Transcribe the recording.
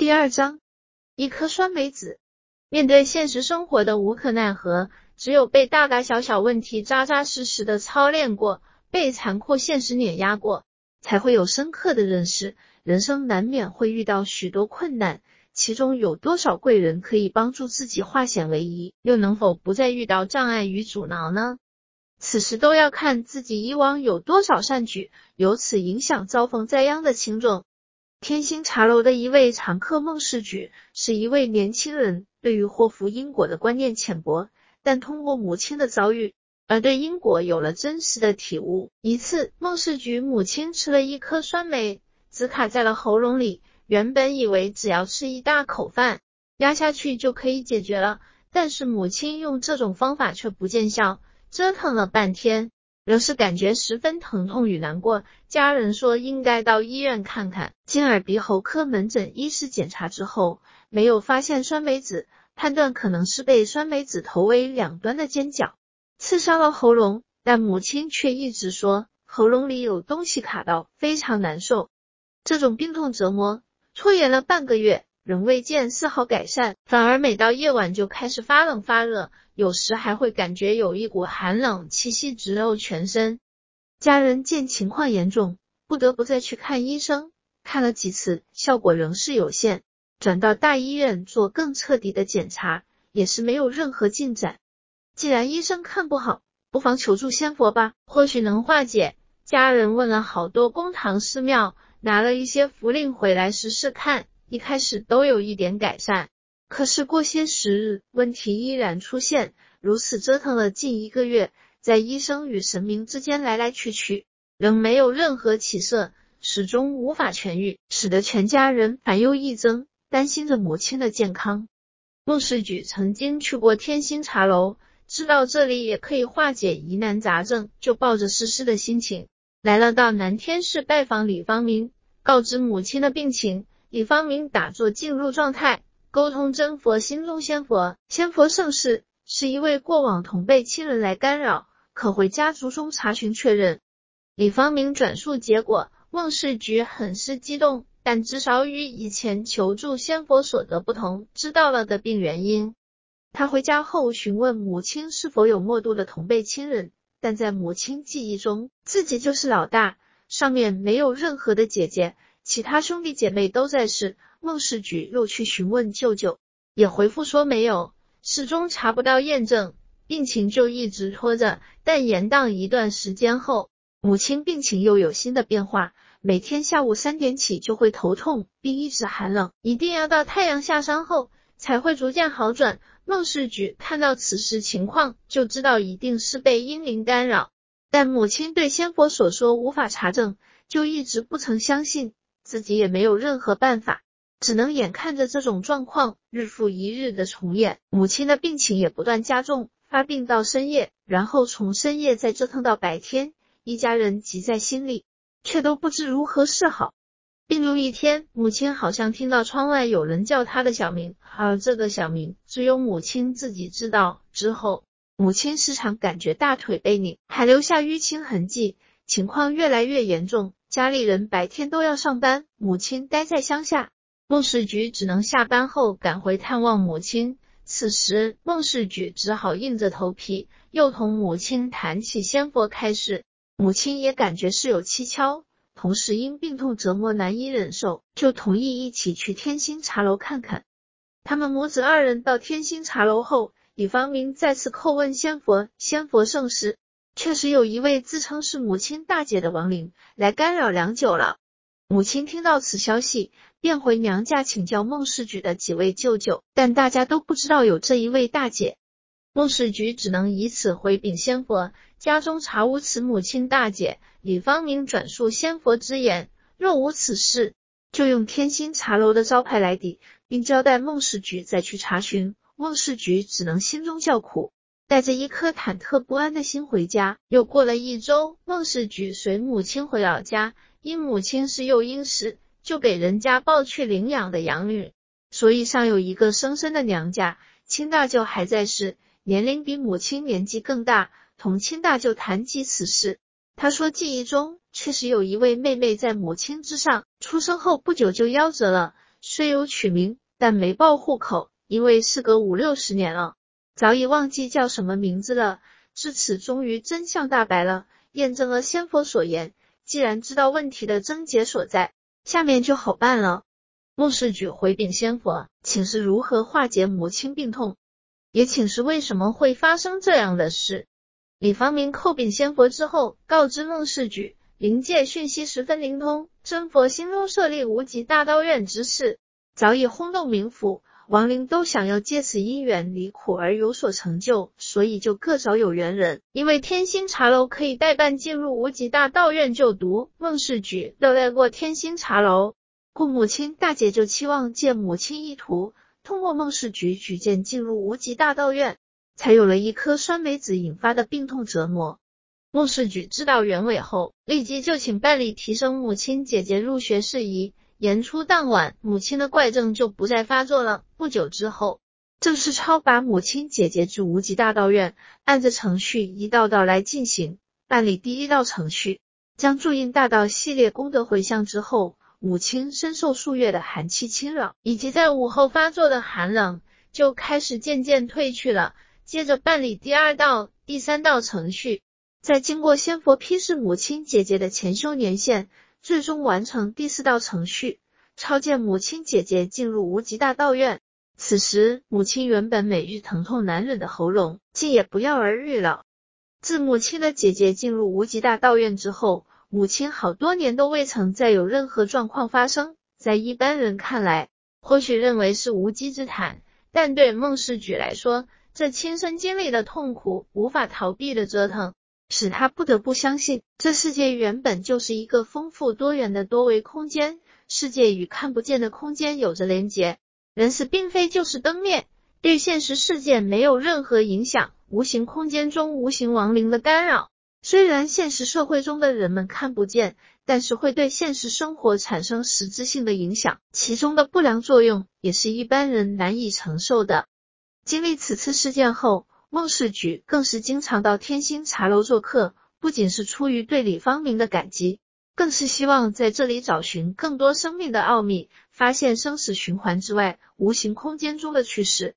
第二章，一颗酸梅子。面对现实生活的无可奈何，只有被大大小小问题扎扎实实的操练过，被残酷现实碾压过，才会有深刻的认识。人生难免会遇到许多困难，其中有多少贵人可以帮助自己化险为夷，又能否不再遇到障碍与阻挠呢？此时都要看自己以往有多少善举，由此影响遭逢灾殃的轻重。天星茶楼的一位常客孟世举是一位年轻人，对于祸福因果的观念浅薄，但通过母亲的遭遇，而对因果有了真实的体悟。一次，孟世举母亲吃了一颗酸梅，只卡在了喉咙里。原本以为只要吃一大口饭，压下去就可以解决了，但是母亲用这种方法却不见效，折腾了半天。仍是感觉十分疼痛与难过，家人说应该到医院看看。经耳鼻喉科门诊医师检查之后，没有发现酸梅子，判断可能是被酸梅子头尾两端的尖角刺伤了喉咙，但母亲却一直说喉咙里有东西卡到，非常难受。这种病痛折磨拖延了半个月。仍未见丝毫改善，反而每到夜晚就开始发冷发热，有时还会感觉有一股寒冷气息直入全身。家人见情况严重，不得不再去看医生，看了几次，效果仍是有限，转到大医院做更彻底的检查，也是没有任何进展。既然医生看不好，不妨求助仙佛吧，或许能化解。家人问了好多公堂寺庙，拿了一些符令回来试试看。一开始都有一点改善，可是过些时日，问题依然出现。如此折腾了近一个月，在医生与神明之间来来去去，仍没有任何起色，始终无法痊愈，使得全家人烦忧益增，担心着母亲的健康。孟世举曾经去过天星茶楼，知道这里也可以化解疑难杂症，就抱着试试的心情，来了到南天市拜访李方明，告知母亲的病情。李方明打坐进入状态，沟通真佛心中仙佛。仙佛盛世是一位过往同辈亲人来干扰，可回家族中查询确认。李方明转述结果，孟世菊很是激动，但至少与以前求助仙佛所得不同，知道了的病原因。他回家后询问母亲是否有默度的同辈亲人，但在母亲记忆中，自己就是老大，上面没有任何的姐姐。其他兄弟姐妹都在世，孟世举又去询问舅舅，也回复说没有，始终查不到验证，病情就一直拖着。但延宕一段时间后，母亲病情又有新的变化，每天下午三点起就会头痛，并一直寒冷，一定要到太阳下山后才会逐渐好转。孟世举看到此时情况，就知道一定是被阴灵干扰，但母亲对仙佛所说无法查证，就一直不曾相信。自己也没有任何办法，只能眼看着这种状况日复一日的重演。母亲的病情也不断加重，发病到深夜，然后从深夜再折腾到白天，一家人急在心里，却都不知如何是好。病入一天，母亲好像听到窗外有人叫她的小名，而这个小名只有母亲自己知道。之后，母亲时常感觉大腿被拧，还留下淤青痕迹，情况越来越严重。家里人白天都要上班，母亲待在乡下，孟世举只能下班后赶回探望母亲。此时，孟世举只好硬着头皮，又同母亲谈起仙佛开示。母亲也感觉事有蹊跷，同时因病痛折磨难以忍受，就同意一起去天星茶楼看看。他们母子二人到天星茶楼后，李方明再次叩问仙佛：“仙佛圣师。”确实有一位自称是母亲大姐的亡灵来干扰良久了。母亲听到此消息，便回娘家请教孟世举的几位舅舅，但大家都不知道有这一位大姐。孟世举只能以此回禀仙佛，家中查无此母亲大姐。李方明转述仙佛之言，若无此事，就用天心茶楼的招牌来抵，并交代孟世举再去查询。孟世举只能心中叫苦。带着一颗忐忑不安的心回家。又过了一周，孟世举随母亲回老家，因母亲是幼婴时就给人家抱去领养的养女，所以尚有一个生身的娘家。亲大舅还在世，年龄比母亲年纪更大。同亲大舅谈及此事，他说记忆中确实有一位妹妹在母亲之上，出生后不久就夭折了。虽有取名，但没报户口，因为事隔五六十年了，早已忘记叫什么名字了。至此，终于真相大白了，验证了仙佛所言。既然知道问题的症结所在，下面就好办了。孟世举回禀仙佛，请示如何化解母亲病痛，也请示为什么会发生这样的事。李方明叩禀仙佛之后，告知孟世举，灵界讯息十分灵通，真佛心中设立无极大道院之事，早已轰动冥府。亡灵都想要借此因缘离苦而有所成就，所以就各找有缘人。因为天星茶楼可以代办进入无极大道院就读，孟世举都来过天星茶楼，故母亲大姐就期望借母亲意图，通过孟世举举荐进入无极大道院，才有了一颗酸梅子引发的病痛折磨。孟世举知道原委后，立即就请办理提升母亲姐姐入学事宜。演出当晚，母亲的怪症就不再发作了。不久之后，郑世超把母亲姐姐至无极大道院，按着程序一道道来进行办理。第一道程序，将注印大道系列功德回向之后，母亲深受数月的寒气侵扰，以及在午后发作的寒冷，就开始渐渐退去了。接着办理第二道、第三道程序，在经过仙佛批示母亲姐姐的前修年限。最终完成第四道程序，超荐母亲姐姐进入无极大道院。此时，母亲原本每日疼痛难忍的喉咙，竟也不药而愈了。自母亲的姐姐进入无极大道院之后，母亲好多年都未曾再有任何状况发生。在一般人看来，或许认为是无稽之谈，但对孟世举来说，这亲身经历的痛苦，无法逃避的折腾。使他不得不相信，这世界原本就是一个丰富多元的多维空间，世界与看不见的空间有着连结，人死并非就是灯灭，对现实世界没有任何影响。无形空间中无形亡灵的干扰，虽然现实社会中的人们看不见，但是会对现实生活产生实质性的影响，其中的不良作用也是一般人难以承受的。经历此次事件后。孟世举更是经常到天星茶楼做客，不仅是出于对李方明的感激，更是希望在这里找寻更多生命的奥秘，发现生死循环之外无形空间中的趣事。